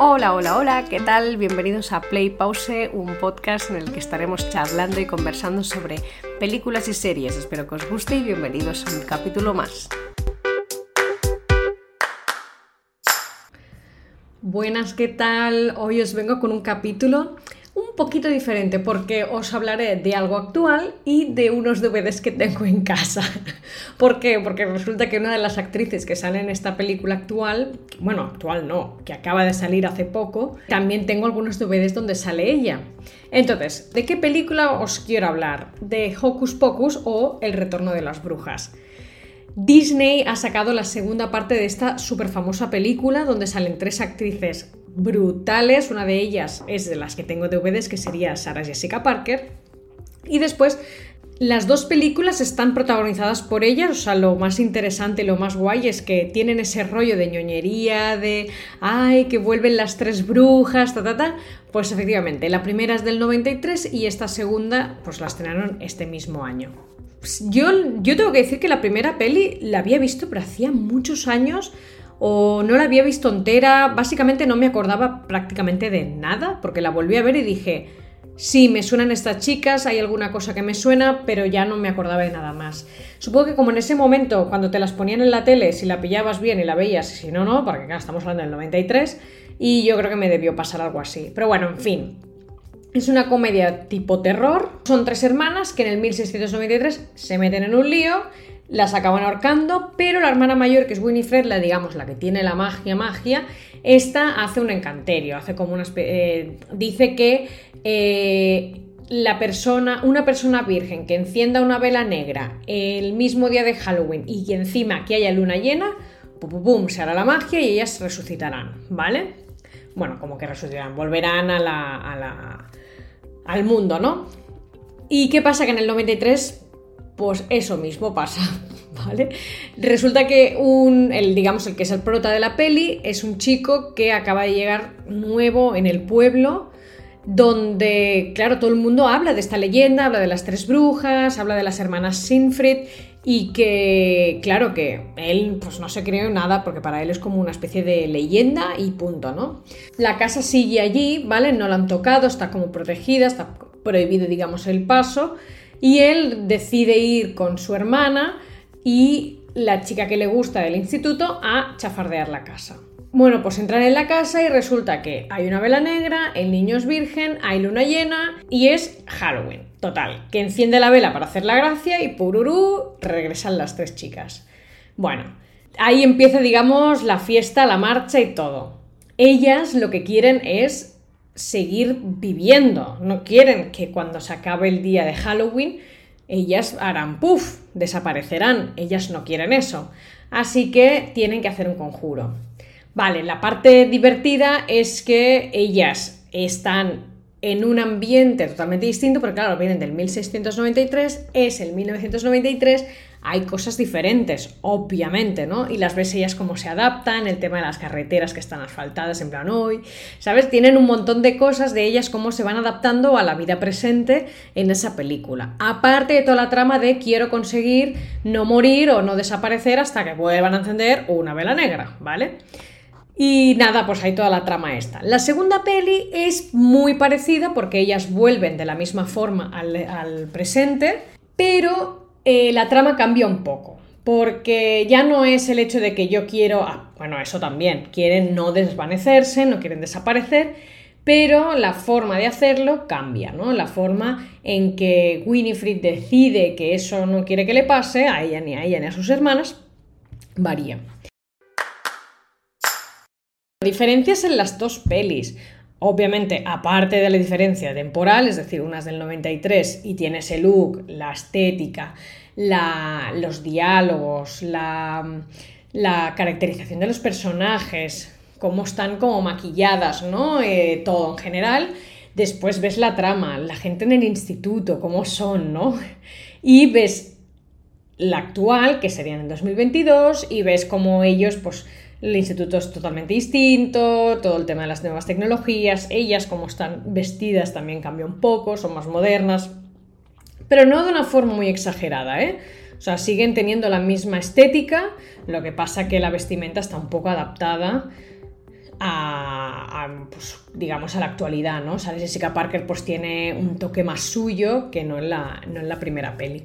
Hola, hola, hola, ¿qué tal? Bienvenidos a Play Pause, un podcast en el que estaremos charlando y conversando sobre películas y series. Espero que os guste y bienvenidos a un capítulo más. Buenas, ¿qué tal? Hoy os vengo con un capítulo un poquito diferente porque os hablaré de algo actual y de unos DVDs que tengo en casa. ¿Por qué? Porque resulta que una de las actrices que sale en esta película actual, bueno, actual no, que acaba de salir hace poco, también tengo algunos DVDs donde sale ella. Entonces, ¿de qué película os quiero hablar? ¿De Hocus Pocus o El Retorno de las Brujas? Disney ha sacado la segunda parte de esta súper famosa película donde salen tres actrices brutales. Una de ellas es de las que tengo DVDs, que sería Sarah Jessica Parker. Y después, las dos películas están protagonizadas por ellas. O sea, lo más interesante, lo más guay es que tienen ese rollo de ñoñería, de ay, que vuelven las tres brujas, ta, ta, ta. Pues efectivamente, la primera es del 93 y esta segunda, pues la estrenaron este mismo año. Pues yo, yo tengo que decir que la primera peli la había visto, pero hacía muchos años o no la había visto entera, básicamente no me acordaba prácticamente de nada, porque la volví a ver y dije, sí, me suenan estas chicas, hay alguna cosa que me suena, pero ya no me acordaba de nada más. Supongo que como en ese momento, cuando te las ponían en la tele, si la pillabas bien y la veías, si no, no, porque estamos hablando del 93, y yo creo que me debió pasar algo así. Pero bueno, en fin, es una comedia tipo terror. Son tres hermanas que en el 1693 se meten en un lío las acaban ahorcando, pero la hermana mayor, que es Winifred, la digamos la que tiene la magia, magia, esta hace un encanterio, hace como una eh, dice que eh, la persona, una persona virgen que encienda una vela negra el mismo día de Halloween y que encima que haya luna llena, pum, pum, pum, se hará la magia y ellas resucitarán, ¿vale? Bueno, como que resucitarán, volverán a la, a la, al mundo, ¿no? ¿Y qué pasa? Que en el 93 pues eso mismo pasa, ¿vale? Resulta que un, el, digamos, el que es el prota de la peli es un chico que acaba de llegar nuevo en el pueblo, donde, claro, todo el mundo habla de esta leyenda, habla de las tres brujas, habla de las hermanas Sinfrid y que, claro, que él pues no se cree nada porque para él es como una especie de leyenda y punto, ¿no? La casa sigue allí, ¿vale? No la han tocado, está como protegida, está prohibido, digamos, el paso y él decide ir con su hermana y la chica que le gusta del instituto a chafardear la casa. Bueno, pues entran en la casa y resulta que hay una vela negra, el niño es virgen, hay luna llena y es Halloween. Total, que enciende la vela para hacer la gracia y pururú regresan las tres chicas. Bueno, ahí empieza, digamos, la fiesta, la marcha y todo. Ellas lo que quieren es seguir viviendo. No quieren que cuando se acabe el día de Halloween ellas harán puff, desaparecerán. Ellas no quieren eso. Así que tienen que hacer un conjuro. Vale, la parte divertida es que ellas están en un ambiente totalmente distinto, porque claro, vienen del 1693, es el 1993, hay cosas diferentes, obviamente, ¿no? Y las ves ellas cómo se adaptan, el tema de las carreteras que están asfaltadas en plan hoy, ¿sabes? Tienen un montón de cosas de ellas cómo se van adaptando a la vida presente en esa película. Aparte de toda la trama de quiero conseguir no morir o no desaparecer hasta que vuelvan a encender una vela negra, ¿vale? Y nada, pues hay toda la trama esta. La segunda peli es muy parecida porque ellas vuelven de la misma forma al, presente, pero eh, la trama cambia un poco. Porque ya no es el hecho de que yo quiero, ah, bueno, eso también, quieren no desvanecerse, no quieren desaparecer, pero la forma de hacerlo cambia, ¿no? La forma en que Winifred decide que eso no quiere que le pase a ella ni a ella ni a sus hermanas varía. Diferencias en las dos pelis. Obviamente, aparte de la diferencia temporal, es decir, una es del 93 y tiene ese look, la estética, los diálogos, la, caracterización de los personajes, cómo están como maquilladas, ¿no? Eh, todo en general. Después ves la trama, la gente en el instituto, cómo son, ¿no? Y ves la actual, que sería en el 2022, y ves cómo ellos, pues, el instituto es totalmente distinto, todo el tema de las nuevas tecnologías, ellas como están vestidas también cambia un poco, son más modernas, pero no de una forma muy exagerada, ¿eh? O sea, siguen teniendo la misma estética, lo que pasa que la vestimenta está un poco adaptada a, pues, digamos, a la actualidad, ¿no? Sale Jessica Parker pues tiene un toque más suyo que no la, no en la primera peli.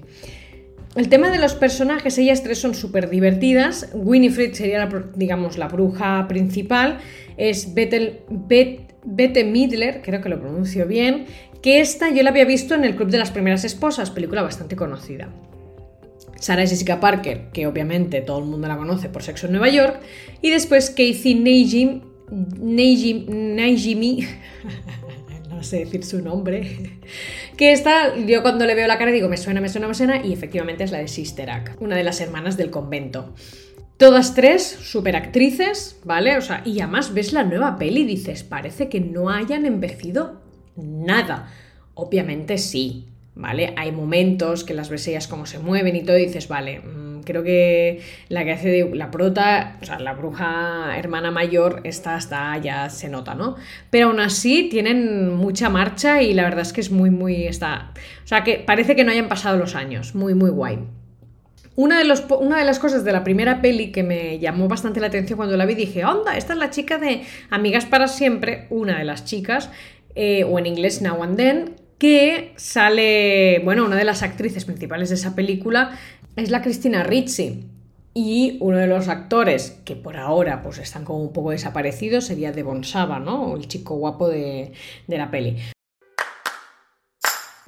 El tema de los personajes, ellas tres son súper divertidas. Winifred sería, la, digamos, la bruja principal. Es Bette, Bette Midler, creo que lo pronuncio bien, que esta yo la había visto en El Club de las Primeras Esposas, película bastante conocida. Sarah Jessica Parker, que obviamente todo el mundo la conoce por Sexo en Nueva York, y después Casey Najim, Najimi, sé decir su nombre, que esta, yo cuando le veo la cara digo, me suena, me suena, me suena, y efectivamente es la de Sister una de las hermanas del convento. Todas tres super actrices, ¿vale? O sea, y además ves la nueva peli y dices, parece que no hayan envejecido nada. Obviamente sí, ¿vale? Hay momentos que las ves ellas como se mueven y todo y dices, vale, creo que la que hace de la prota, o sea, la bruja hermana mayor, esta hasta ya se nota, ¿no? Pero aún así tienen mucha marcha y la verdad es que es muy, muy, está, o sea, que parece que no hayan pasado los años, muy, muy guay. Una de, los, una de, las cosas de la primera peli que me llamó bastante la atención cuando la vi, dije, onda, esta es la chica de Amigas para siempre, una de las chicas, eh, o en inglés Now and Then, que sale, bueno, una de las actrices principales de esa película es la Cristina Ricci. Y uno de los actores que por ahora pues están como un poco desaparecidos sería Devon Saba, ¿no? El chico guapo de, de la peli.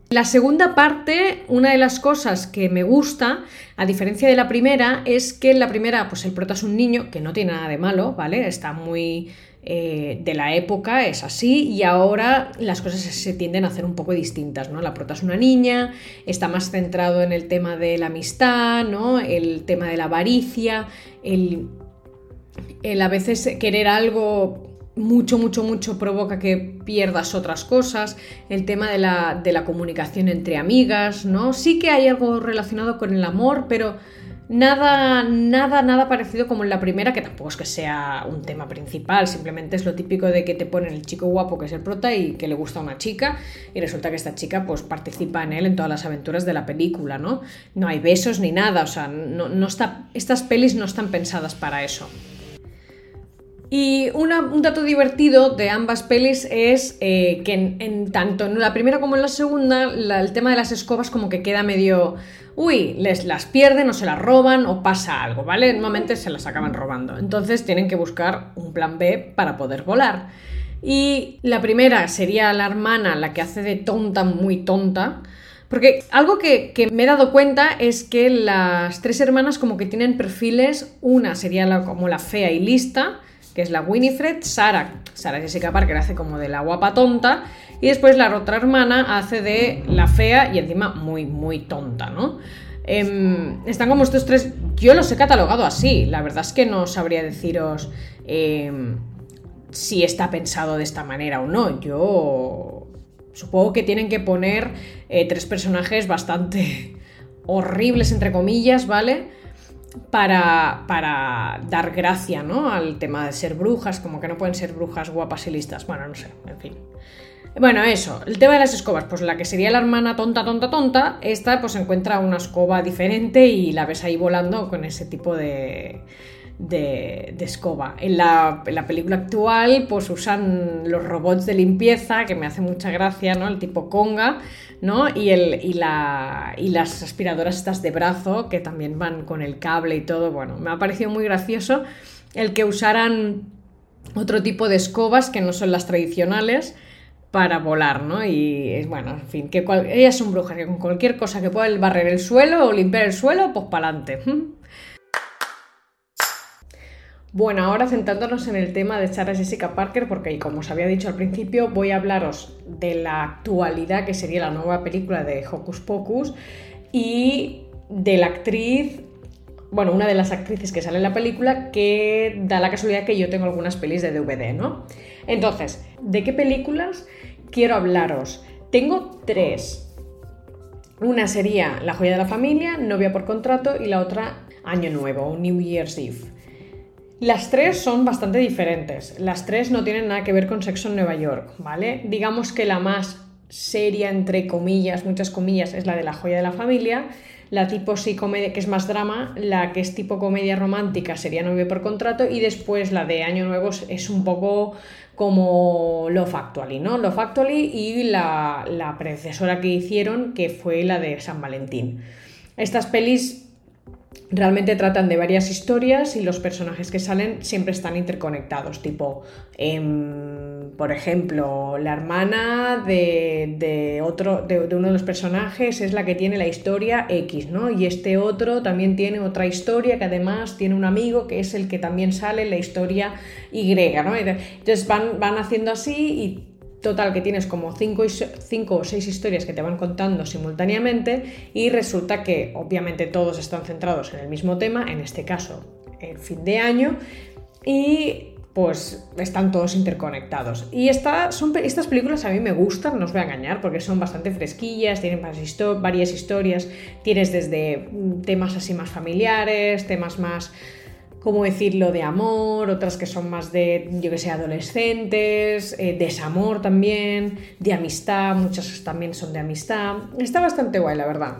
La segunda parte, una de las cosas que me gusta, a diferencia de la primera, es que en la primera, pues el prota es un niño, que no tiene nada de malo, ¿vale? Está muy eh, de la época es así y ahora las cosas se tienden a hacer un poco distintas, ¿no? La prota es una niña, está más centrado en el tema de la amistad, ¿no? El tema de la avaricia, el, a veces querer algo mucho, mucho, mucho provoca que pierdas otras cosas, el tema de la, de la comunicación entre amigas, ¿no? Sí que hay algo relacionado con el amor, pero Nada, nada, nada parecido como en la primera, que tampoco es que sea un tema principal, simplemente es lo típico de que te ponen el chico guapo que es el prota y que le gusta a una chica y resulta que esta chica pues participa en él en todas las aventuras de la película, ¿no? No hay besos ni nada, o sea, no, está, estas pelis no están pensadas para eso. Y un dato divertido de ambas pelis es eh, que en, tanto en la primera como en la segunda, el tema de las escobas como que queda medio uy, les las pierden o se las roban o pasa algo, ¿vale? Normalmente se las acaban robando. Entonces tienen que buscar un plan B para poder volar. Y la primera sería la hermana, la que hace de tonta, muy tonta. Porque algo que, me he dado cuenta es que las tres hermanas como que tienen perfiles, una sería como la fea y lista, que es la Winifred, Sara, Sara Jessica Parker hace como de la guapa tonta, y después la otra hermana hace de la fea y encima muy, muy tonta, ¿no? Em, están como estos tres, yo los he catalogado así, la verdad es que no sabría deciros em, si está pensado de esta manera o no, yo supongo que tienen que poner eh, tres personajes bastante horribles, entre comillas, ¿vale? Para, para, dar gracia, ¿no? Al tema de ser brujas, como que no pueden ser brujas guapas y listas. Bueno, no sé, en fin. Bueno, eso, el tema de las escobas, pues la que sería la hermana tonta, tonta, tonta, esta pues encuentra una escoba diferente y la ves ahí volando con ese tipo de, de, escoba. En la, película actual pues usan los robots de limpieza, que me hace mucha gracia, ¿no? El tipo conga, ¿no? Y, el, y, la, y las aspiradoras estas de brazo, que también van con el cable y todo, bueno, me ha parecido muy gracioso el que usaran otro tipo de escobas que no son las tradicionales para volar, ¿no? Y bueno, en fin, que ellas son brujas, que con cualquier cosa que pueda barrer el suelo o limpiar el suelo, pues para adelante. Bueno, ahora centrándonos en el tema de Sarah Jessica Parker, porque como os había dicho al principio, voy a hablaros de la actualidad que sería la nueva película de Hocus Pocus y de la actriz, bueno, una de las actrices que sale en la película, que da la casualidad que yo tengo algunas pelis de DVD, ¿no? Entonces, ¿de qué películas quiero hablaros? Tengo tres. Una sería La joya de la familia, Novia por contrato y la otra Año Nuevo, New Year's Eve. Las tres son bastante diferentes. Las tres no tienen nada que ver con sexo en Nueva York, ¿vale? Digamos que la más seria, entre comillas, muchas comillas, es la de la joya de la familia. la tipo sí comedia, que es más drama, la que es tipo comedia romántica sería Novio por contrato y después la de Año Nuevo es un poco como Love Actually, ¿no? Love Actually y la, la predecesora que hicieron que fue la de San Valentín. Estas pelis realmente tratan de varias historias y los personajes que salen siempre están interconectados, tipo, em, por ejemplo, la hermana de, otro, de, uno de los personajes es la que tiene la historia X, ¿no? Y este otro también tiene otra historia que además tiene un amigo que es el que también sale en la historia Y, ¿no? Entonces van, van haciendo así y Total, que tienes como cinco, cinco, o seis historias que te van contando simultáneamente y resulta que obviamente todos están centrados en el mismo tema, en este caso el fin de año, y pues están todos interconectados. Y son, estas películas a mí me gustan, no os voy a engañar, porque son bastante fresquillas, tienen varias historias, tienes desde mm, temas así más familiares, temas más ¿cómo decirlo?, de amor, otras que son más de, yo que sé, adolescentes, eh, desamor también, de amistad, muchas también son de amistad. Está bastante guay, la verdad.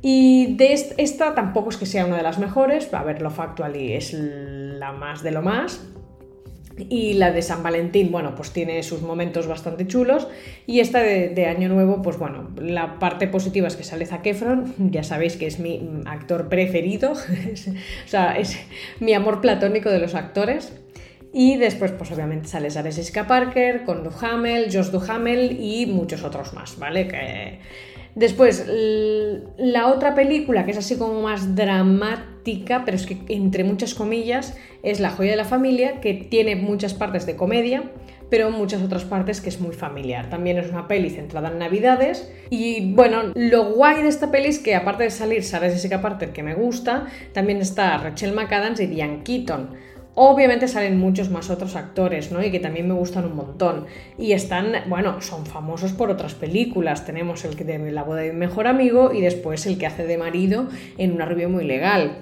Y de esta, tampoco es que sea una de las mejores, a ver, lo factual y es la más de lo más, y la de San Valentín, bueno, pues tiene sus momentos bastante chulos. Y esta de, Año Nuevo, pues bueno, la parte positiva es que sale Zac Efron, ya sabéis que es mi actor preferido, o sea, es mi amor platónico de los actores. Y después, pues obviamente sale Sarah Jessica Parker, con Duhamel, Josh Duhamel y muchos otros más, ¿vale? Que Después, la otra película, que es así como más dramática, pero es que entre muchas comillas, es La joya de la familia, que tiene muchas partes de comedia, pero muchas otras partes que es muy familiar. También es una peli centrada en Navidades. Y bueno, lo guay de esta peli es que aparte de salir Sarah Jessica Parker, que me gusta, también está Rachel McAdams y Diane Keaton Obviamente salen muchos más otros actores, ¿no? Y que también me gustan un montón. Y están, bueno, son famosos por otras películas. Tenemos el que de la boda de mi mejor amigo y después el que hace de marido en una review muy legal.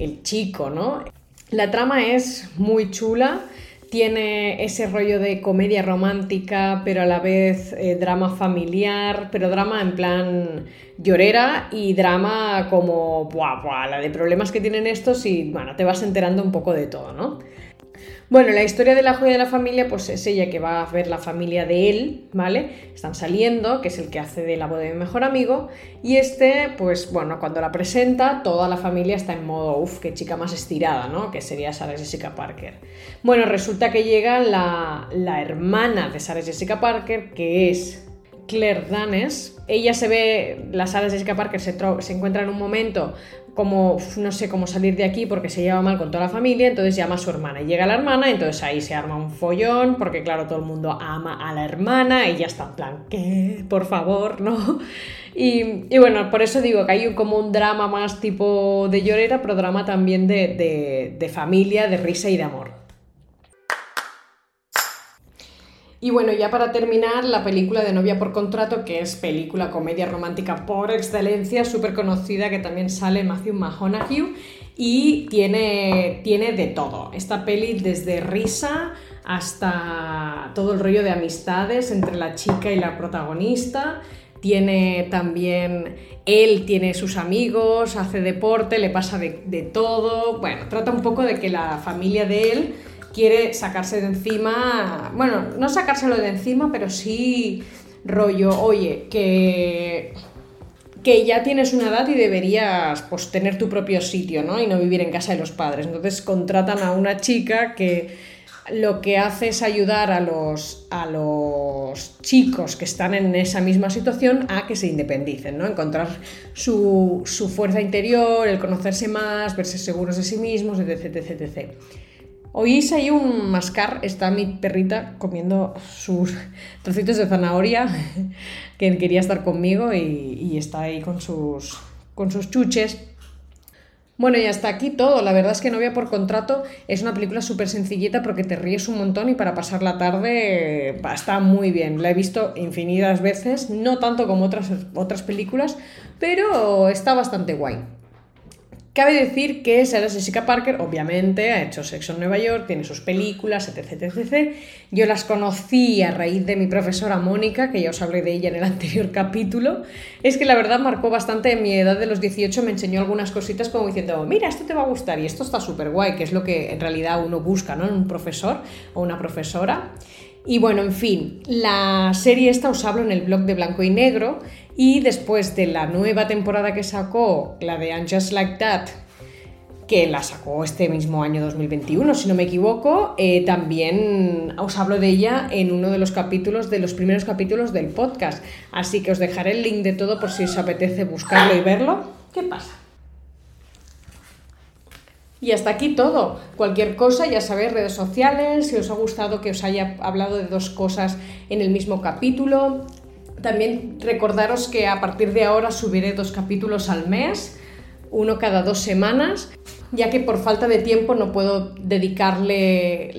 El chico, ¿no? La trama es muy chula tiene ese rollo de comedia romántica, pero a la vez eh, drama familiar, pero drama en plan llorera y drama como, buah, buah, la de problemas que tienen estos y, bueno, te vas enterando un poco de todo, ¿no? Bueno, la historia de la joya de la familia, pues es ella que va a ver la familia de él, ¿vale? Están saliendo, que es el que hace de la boda de mi mejor amigo, y este, pues bueno, cuando la presenta, toda la familia está en modo, uff, qué chica más estirada, ¿no? Que sería Sarah Jessica Parker. Bueno, resulta que llega la, la hermana de Sarah Jessica Parker, que es Claire Danes. Ella se ve, la Sarah Jessica Parker se, se encuentra en un momento como, no sé cómo salir de aquí porque se lleva mal con toda la familia, entonces llama a su hermana y llega la hermana, entonces ahí se arma un follón porque claro, todo el mundo ama a la hermana y ya está en plan, ¿qué? Por favor, ¿no? Y, bueno, por eso digo que hay como un drama más tipo de llorera, pero drama también de, de familia, de risa y de amor. Y bueno, ya para terminar, la película de Novia por Contrato, que es película comedia romántica por excelencia, súper conocida, que también sale Matthew McConaughey y tiene, tiene de todo. Esta peli desde risa hasta todo el rollo de amistades entre la chica y la protagonista. Tiene también, él tiene sus amigos, hace deporte, le pasa de, de todo. Bueno, trata un poco de que la familia de él quiere sacarse de encima, bueno, no sacárselo de encima, pero sí rollo, oye, que que ya tienes una edad y deberías pues, tener tu propio sitio, ¿no? Y no vivir en casa de los padres. Entonces contratan a una chica que lo que hace es ayudar a los, a los chicos que están en esa misma situación a que se independicen, ¿no? Encontrar su, su fuerza interior, el conocerse más, verse seguros de sí mismos, etc, etc, etc. Oís ahí un mascar, está mi perrita comiendo sus trocitos de zanahoria que quería estar conmigo y, está ahí con sus, con sus chuches. Bueno, y hasta aquí todo. La verdad es que Novia por Contrato es una película súper sencillita porque te ríes un montón y para pasar la tarde está muy bien. La he visto infinitas veces, no tanto como otras, otras películas, pero está bastante guay. Cabe decir que Sarah Jessica Parker, obviamente, ha hecho Sexo en Nueva York, tiene sus películas, etc, etc, Yo las conocí a raíz de mi profesora Mónica, que ya os hablé de ella en el anterior capítulo. Es que la verdad marcó bastante mi edad de los 18, me enseñó algunas cositas como diciendo, mira, esto te va a gustar y esto está súper guay, que es lo que en realidad uno busca, ¿no? En un profesor o una profesora. Y bueno, en fin, la serie esta os hablo en el blog de Blanco y Negro y después de la nueva temporada que sacó, la de And Like That, que la sacó este mismo año 2021, si no me equivoco, eh, también os hablo de ella en uno de los capítulos, de los primeros capítulos del podcast. Así que os dejaré el link de todo por si os apetece buscarlo y verlo. ¿Qué pasa? Y hasta aquí todo. Cualquier cosa, ya sabéis, redes sociales, si os ha gustado que os haya hablado de dos cosas en el mismo capítulo, también recordaros que a partir de ahora subiré dos capítulos al mes, uno cada dos semanas, ya que por falta de tiempo no puedo dedicarle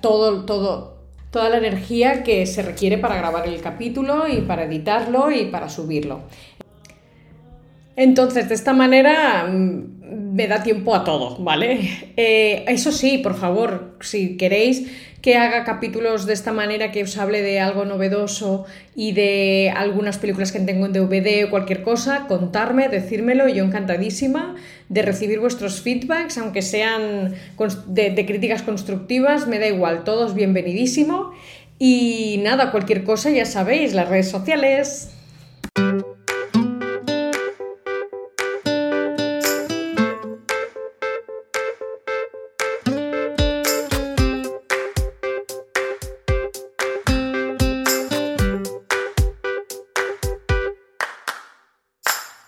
todo, todo, toda la energía que se requiere para grabar el capítulo y para editarlo y para subirlo. Entonces, de esta manera mm, me da tiempo a todo, ¿vale? Eh, eso sí, por favor, si queréis que haga capítulos de esta manera, que os hable de algo novedoso y de algunas películas que tengo en DVD o cualquier cosa, contarme, decírmelo, yo encantadísima de recibir vuestros feedbacks, aunque sean de, de críticas constructivas, me da igual, todos bienvenidísimo. Y nada, cualquier cosa ya sabéis, las redes sociales.